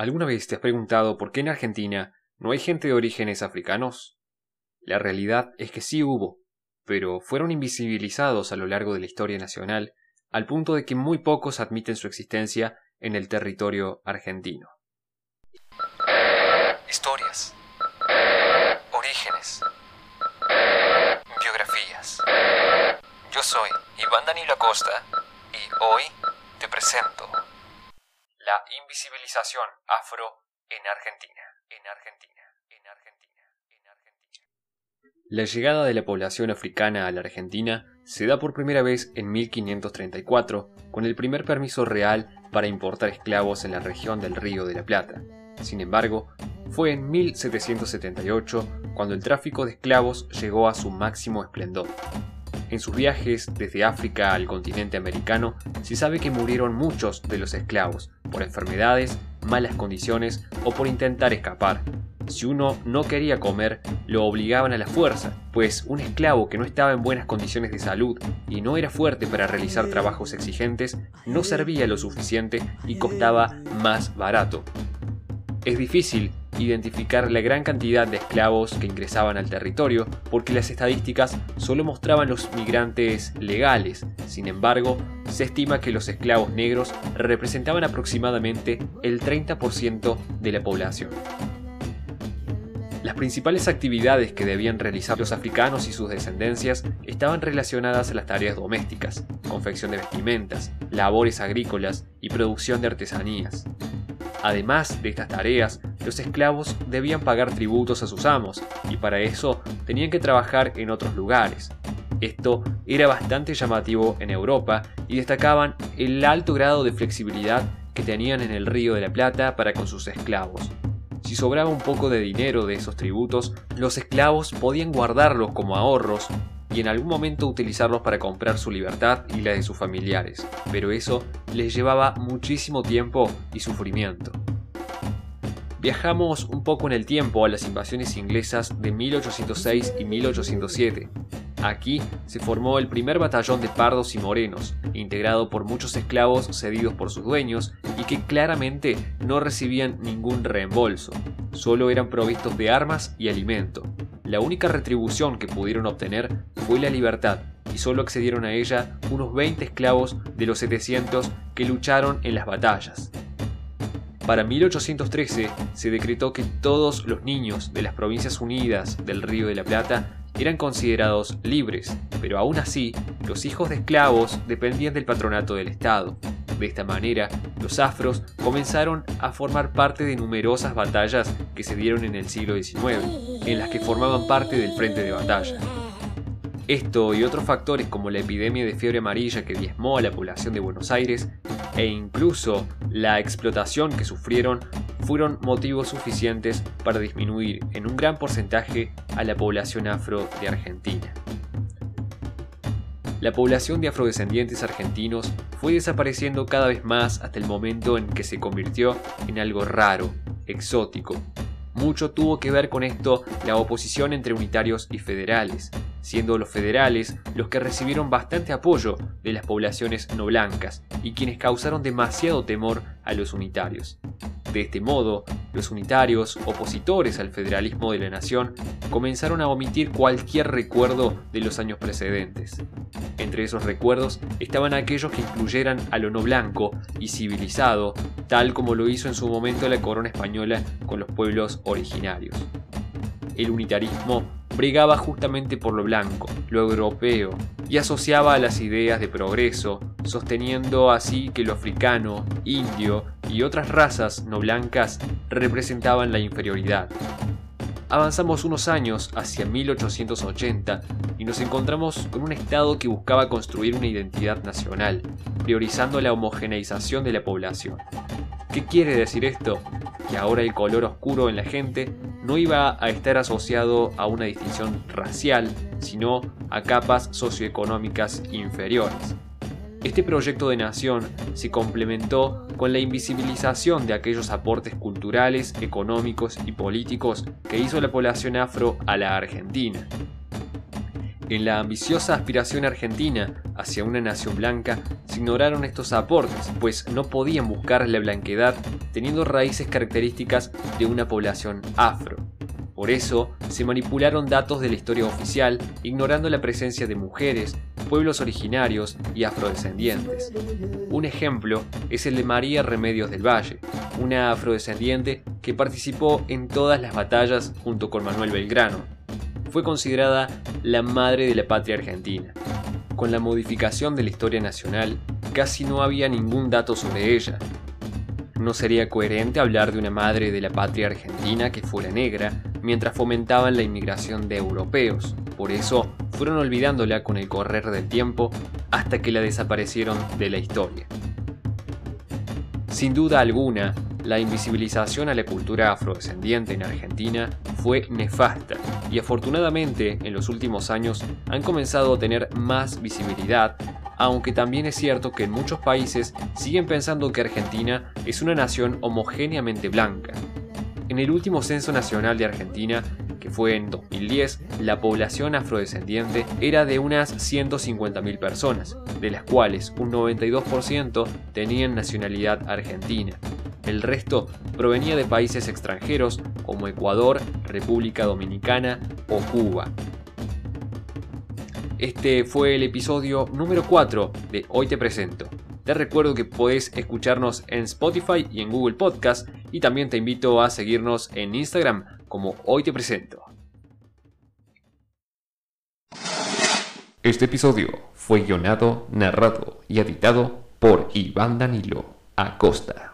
¿Alguna vez te has preguntado por qué en Argentina no hay gente de orígenes africanos? La realidad es que sí hubo, pero fueron invisibilizados a lo largo de la historia nacional, al punto de que muy pocos admiten su existencia en el territorio argentino. Historias. Orígenes. Biografías. Yo soy Iván Danilo Acosta y hoy te presento la invisibilización afro en Argentina, en Argentina, en Argentina, en Argentina. La llegada de la población africana a la Argentina se da por primera vez en 1534, con el primer permiso real para importar esclavos en la región del Río de la Plata. Sin embargo, fue en 1778 cuando el tráfico de esclavos llegó a su máximo esplendor. En sus viajes desde África al continente americano, se sabe que murieron muchos de los esclavos, por enfermedades, malas condiciones o por intentar escapar. Si uno no quería comer, lo obligaban a la fuerza, pues un esclavo que no estaba en buenas condiciones de salud y no era fuerte para realizar trabajos exigentes, no servía lo suficiente y costaba más barato. Es difícil identificar la gran cantidad de esclavos que ingresaban al territorio porque las estadísticas solo mostraban los migrantes legales. Sin embargo, se estima que los esclavos negros representaban aproximadamente el 30% de la población. Las principales actividades que debían realizar los africanos y sus descendencias estaban relacionadas a las tareas domésticas, confección de vestimentas, labores agrícolas y producción de artesanías. Además de estas tareas, los esclavos debían pagar tributos a sus amos y para eso tenían que trabajar en otros lugares. Esto era bastante llamativo en Europa y destacaban el alto grado de flexibilidad que tenían en el Río de la Plata para con sus esclavos. Si sobraba un poco de dinero de esos tributos, los esclavos podían guardarlos como ahorros y en algún momento utilizarlos para comprar su libertad y la de sus familiares, pero eso les llevaba muchísimo tiempo y sufrimiento. Viajamos un poco en el tiempo a las invasiones inglesas de 1806 y 1807. Aquí se formó el primer batallón de pardos y morenos, integrado por muchos esclavos cedidos por sus dueños y que claramente no recibían ningún reembolso, solo eran provistos de armas y alimento. La única retribución que pudieron obtener fue la libertad, y solo accedieron a ella unos 20 esclavos de los 700 que lucharon en las batallas. Para 1813 se decretó que todos los niños de las Provincias Unidas del Río de la Plata eran considerados libres, pero aún así los hijos de esclavos dependían del patronato del Estado. De esta manera, los afros comenzaron a formar parte de numerosas batallas que se dieron en el siglo XIX, en las que formaban parte del frente de batalla. Esto y otros factores como la epidemia de fiebre amarilla que diezmó a la población de Buenos Aires e incluso la explotación que sufrieron fueron motivos suficientes para disminuir en un gran porcentaje a la población afro de Argentina. La población de afrodescendientes argentinos fue desapareciendo cada vez más hasta el momento en que se convirtió en algo raro, exótico. Mucho tuvo que ver con esto la oposición entre unitarios y federales, siendo los federales los que recibieron bastante apoyo de las poblaciones no blancas y quienes causaron demasiado temor a los unitarios. De este modo, los unitarios, opositores al federalismo de la nación, comenzaron a omitir cualquier recuerdo de los años precedentes. Entre esos recuerdos estaban aquellos que incluyeran a lo no blanco y civilizado, tal como lo hizo en su momento la corona española con los pueblos originarios. El unitarismo brigaba justamente por lo blanco, lo europeo, y asociaba a las ideas de progreso, sosteniendo así que lo africano, indio y otras razas no blancas representaban la inferioridad. Avanzamos unos años hacia 1880 y nos encontramos con un Estado que buscaba construir una identidad nacional, priorizando la homogeneización de la población. ¿Qué quiere decir esto? Que ahora el color oscuro en la gente no iba a estar asociado a una distinción racial, sino a capas socioeconómicas inferiores. Este proyecto de nación se complementó con la invisibilización de aquellos aportes culturales, económicos y políticos que hizo la población afro a la Argentina. En la ambiciosa aspiración argentina hacia una nación blanca, se ignoraron estos aportes, pues no podían buscar la blanquedad teniendo raíces características de una población afro. Por eso, se manipularon datos de la historia oficial, ignorando la presencia de mujeres, pueblos originarios y afrodescendientes. Un ejemplo es el de María Remedios del Valle, una afrodescendiente que participó en todas las batallas junto con Manuel Belgrano. Fue considerada la madre de la patria argentina. Con la modificación de la historia nacional, casi no había ningún dato sobre ella, no sería coherente hablar de una madre de la patria argentina que fuera negra mientras fomentaban la inmigración de europeos. Por eso fueron olvidándola con el correr del tiempo hasta que la desaparecieron de la historia. Sin duda alguna, la invisibilización a la cultura afrodescendiente en Argentina fue nefasta y afortunadamente en los últimos años han comenzado a tener más visibilidad aunque también es cierto que en muchos países siguen pensando que Argentina es una nación homogéneamente blanca. En el último censo nacional de Argentina, que fue en 2010, la población afrodescendiente era de unas 150.000 personas, de las cuales un 92% tenían nacionalidad argentina. El resto provenía de países extranjeros como Ecuador, República Dominicana o Cuba. Este fue el episodio número 4 de Hoy Te Presento. Te recuerdo que podés escucharnos en Spotify y en Google Podcast y también te invito a seguirnos en Instagram como Hoy Te Presento. Este episodio fue guionado, narrado y editado por Iván Danilo Acosta.